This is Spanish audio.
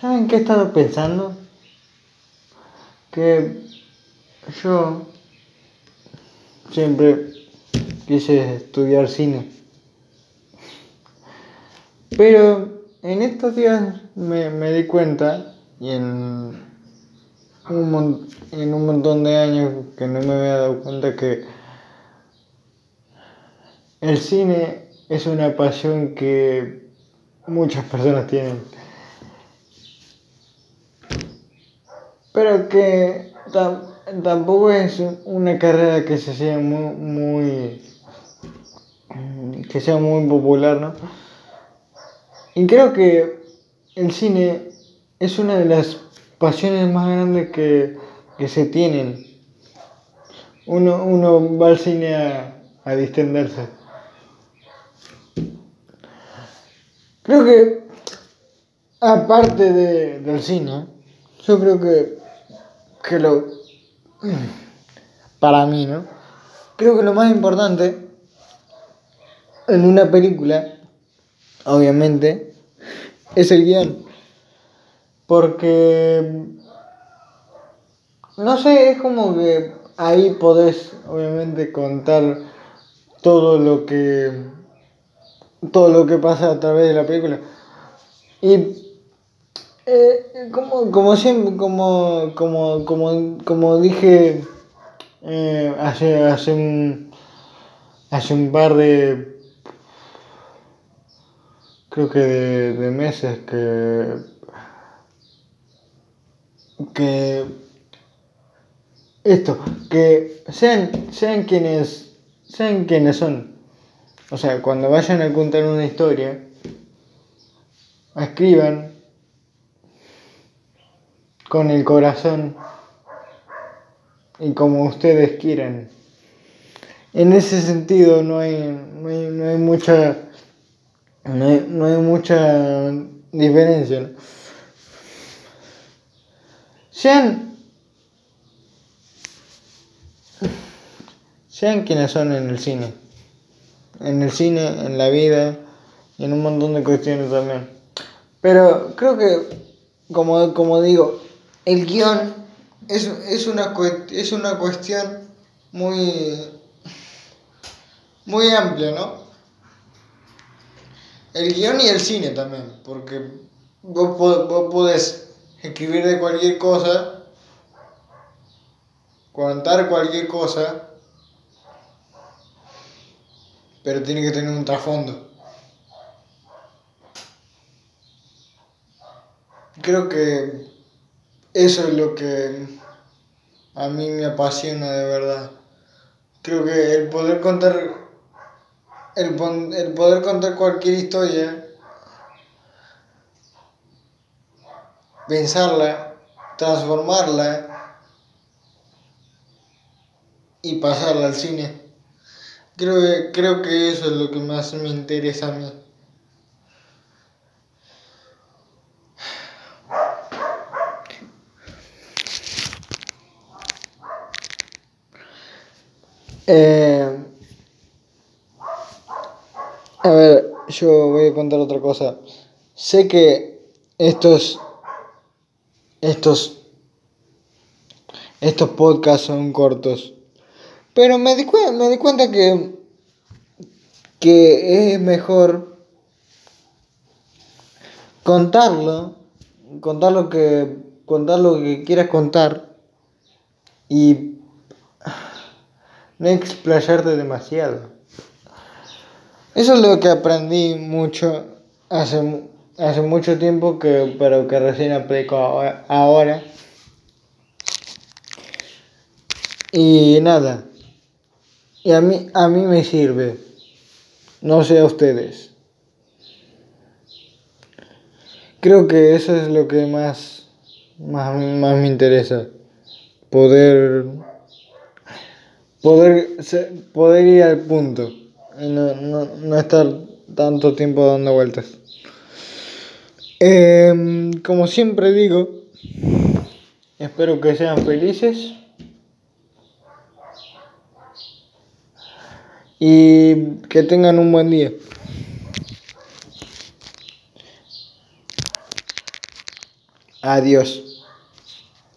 ¿Saben qué he estado pensando? Que yo siempre quise estudiar cine. Pero en estos días me, me di cuenta y en un, en un montón de años que no me había dado cuenta que el cine es una pasión que muchas personas tienen. Pero que tampoco es una carrera que se sea muy, muy que sea muy popular, ¿no? Y creo que el cine es una de las pasiones más grandes que, se tienen. Uno, uno va al cine a, a distenderse. Creo que, aparte de, del cine, yo creo que, que lo. Para mí, ¿no? Creo que lo más importante en una película, obviamente, es el guion. Porque. No sé, es como que ahí podés, obviamente, contar todo lo que. Todo lo que pasa a través de la película. Y. Eh, como, como siempre, como, como, como, como dije eh, hace, hace, un, hace un par de creo que de, meses que que esto que sean sean quienes sean quienes son. O sea cuando vayan a contar una historia escriban con el corazón y como ustedes quieran en ese sentido no hay, no hay, no hay mucha no hay, no hay mucha diferencia. Sean, sean quienes son en el cine. En el cine, en la vida y en un montón de cuestiones también. Pero creo que, como, como digo, el guion es, es, una, es una cuestión muy, muy amplia, ¿no? El guion y el cine también, porque vos, vos podés escribir de cualquier cosa, contar cualquier cosa, pero tiene que tener un trasfondo. Creo que eso es lo que a mí me apasiona de verdad. Creo que el poder contar el, el poder contar cualquier historia, pensarla, transformarla y pasarla al cine. Creo creo que eso es lo que más me interesa a mí. Eh, a ver, yo voy a contar otra cosa. Sé que estos. Estos. Estos podcasts son cortos. Pero me di, me di cuenta que. Que es mejor. Contarlo. Contar lo que. Contar lo que quieras contar. Y. No explayarte demasiado. Eso es lo que aprendí mucho hace, hace mucho tiempo, que, pero que recién aplico ahora. Y nada. Y a mí, a mí me sirve. No sé a ustedes. Creo que eso es lo que más, más, más me interesa. Poder, poder, poder ir al punto no, no, no estar tanto tiempo dando vueltas. Em, como siempre digo, espero que sean felices. Y que tengan un buen día. Adiós.